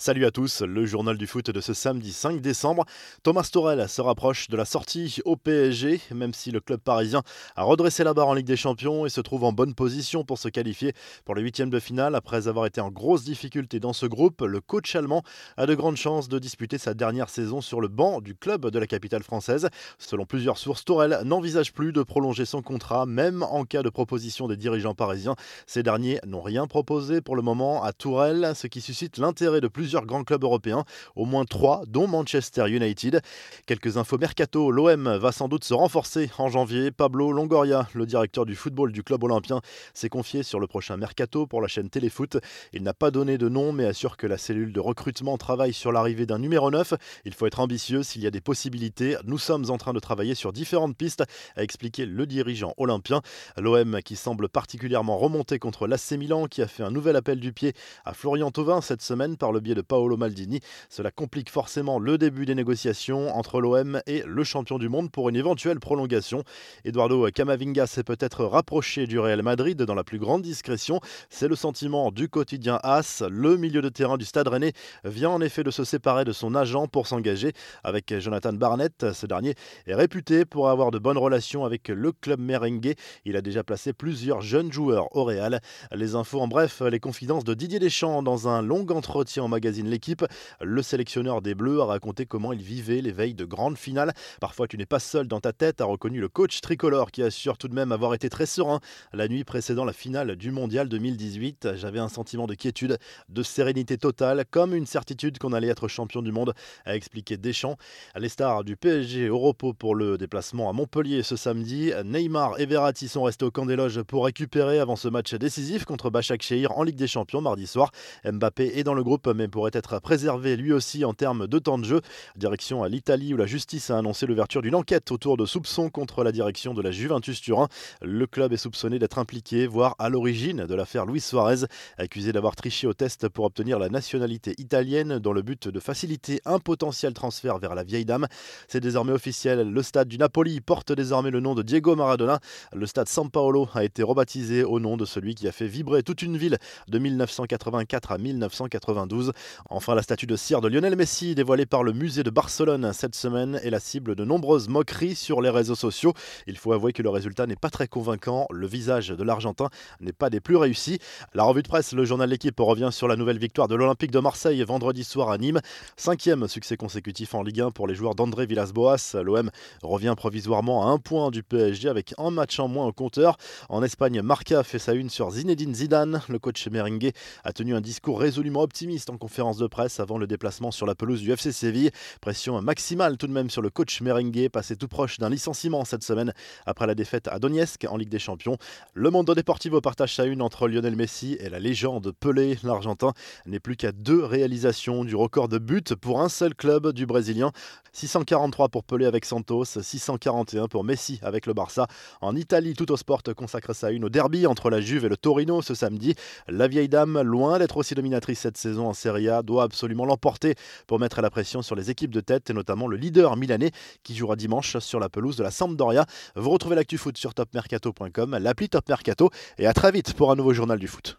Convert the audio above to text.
Salut à tous, le journal du foot de ce samedi 5 décembre. Thomas Torel se rapproche de la sortie au PSG, même si le club parisien a redressé la barre en Ligue des Champions et se trouve en bonne position pour se qualifier pour les huitièmes de finale. Après avoir été en grosse difficulté dans ce groupe, le coach allemand a de grandes chances de disputer sa dernière saison sur le banc du club de la capitale française. Selon plusieurs sources, Torel n'envisage plus de prolonger son contrat, même en cas de proposition des dirigeants parisiens. Ces derniers n'ont rien proposé pour le moment à Tourelle, ce qui suscite l'intérêt de plusieurs plusieurs grands clubs européens, au moins trois, dont Manchester United. Quelques infos mercato, l'OM va sans doute se renforcer en janvier. Pablo Longoria, le directeur du football du club olympien, s'est confié sur le prochain mercato pour la chaîne Téléfoot. Il n'a pas donné de nom, mais assure que la cellule de recrutement travaille sur l'arrivée d'un numéro 9. Il faut être ambitieux s'il y a des possibilités. Nous sommes en train de travailler sur différentes pistes, a expliqué le dirigeant olympien. L'OM qui semble particulièrement remonter contre l'AC Milan, qui a fait un nouvel appel du pied à Florian Thauvin cette semaine par le biais de Paolo Maldini. Cela complique forcément le début des négociations entre l'OM et le champion du monde pour une éventuelle prolongation. Eduardo Camavinga s'est peut-être rapproché du Real Madrid dans la plus grande discrétion. C'est le sentiment du quotidien AS. Le milieu de terrain du Stade Rennais vient en effet de se séparer de son agent pour s'engager avec Jonathan Barnett. Ce dernier est réputé pour avoir de bonnes relations avec le club merengue. Il a déjà placé plusieurs jeunes joueurs au Real. Les infos en bref, les confidences de Didier Deschamps dans un long entretien au L'équipe. Le sélectionneur des Bleus a raconté comment il vivait les veilles de grandes finales. Parfois, tu n'es pas seul dans ta tête, a reconnu le coach tricolore qui assure tout de même avoir été très serein la nuit précédant la finale du Mondial 2018. J'avais un sentiment de quiétude, de sérénité totale, comme une certitude qu'on allait être champion du monde, a expliqué Deschamps. Les stars du PSG au repos pour le déplacement à Montpellier ce samedi. Neymar et Verratti sont restés au camp des loges pour récupérer avant ce match décisif contre Bachak Shehir en Ligue des Champions mardi soir. Mbappé est dans le groupe mais pourrait être préservé lui aussi en termes de temps de jeu. Direction à l'Italie où la justice a annoncé l'ouverture d'une enquête autour de soupçons contre la direction de la Juventus Turin. Le club est soupçonné d'être impliqué, voire à l'origine de l'affaire Luis Suarez, accusé d'avoir triché au test pour obtenir la nationalité italienne dans le but de faciliter un potentiel transfert vers la vieille dame. C'est désormais officiel, le stade du Napoli porte désormais le nom de Diego Maradona. Le stade San Paolo a été rebaptisé au nom de celui qui a fait vibrer toute une ville de 1984 à 1992. Enfin, la statue de cire de Lionel Messi dévoilée par le musée de Barcelone cette semaine est la cible de nombreuses moqueries sur les réseaux sociaux. Il faut avouer que le résultat n'est pas très convaincant. Le visage de l'Argentin n'est pas des plus réussis. La revue de presse, le journal L'équipe revient sur la nouvelle victoire de l'Olympique de Marseille vendredi soir à Nîmes. Cinquième succès consécutif en Ligue 1 pour les joueurs d'André Villas-Boas. L'OM revient provisoirement à un point du PSG avec un match en moins au compteur. En Espagne, Marca fait sa une sur Zinedine Zidane. Le coach merengue a tenu un discours résolument optimiste en conférence de presse avant le déplacement sur la pelouse du FC Séville. Pression maximale tout de même sur le coach merengue, passé tout proche d'un licenciement cette semaine après la défaite à Donetsk en Ligue des Champions. Le Mondo Deportivo partage sa une entre Lionel Messi et la légende Pelé. L'Argentin n'est plus qu'à deux réalisations du record de buts pour un seul club du Brésilien. 643 pour Pelé avec Santos, 641 pour Messi avec le Barça. En Italie, tout au sport consacre sa une au derby entre la Juve et le Torino ce samedi. La vieille dame, loin d'être aussi dominatrice cette saison en Doit absolument l'emporter pour mettre la pression sur les équipes de tête et notamment le leader milanais qui jouera dimanche sur la pelouse de la Sampdoria. Vous retrouvez l'actu foot sur topmercato.com, l'appli Top Mercato et à très vite pour un nouveau journal du foot.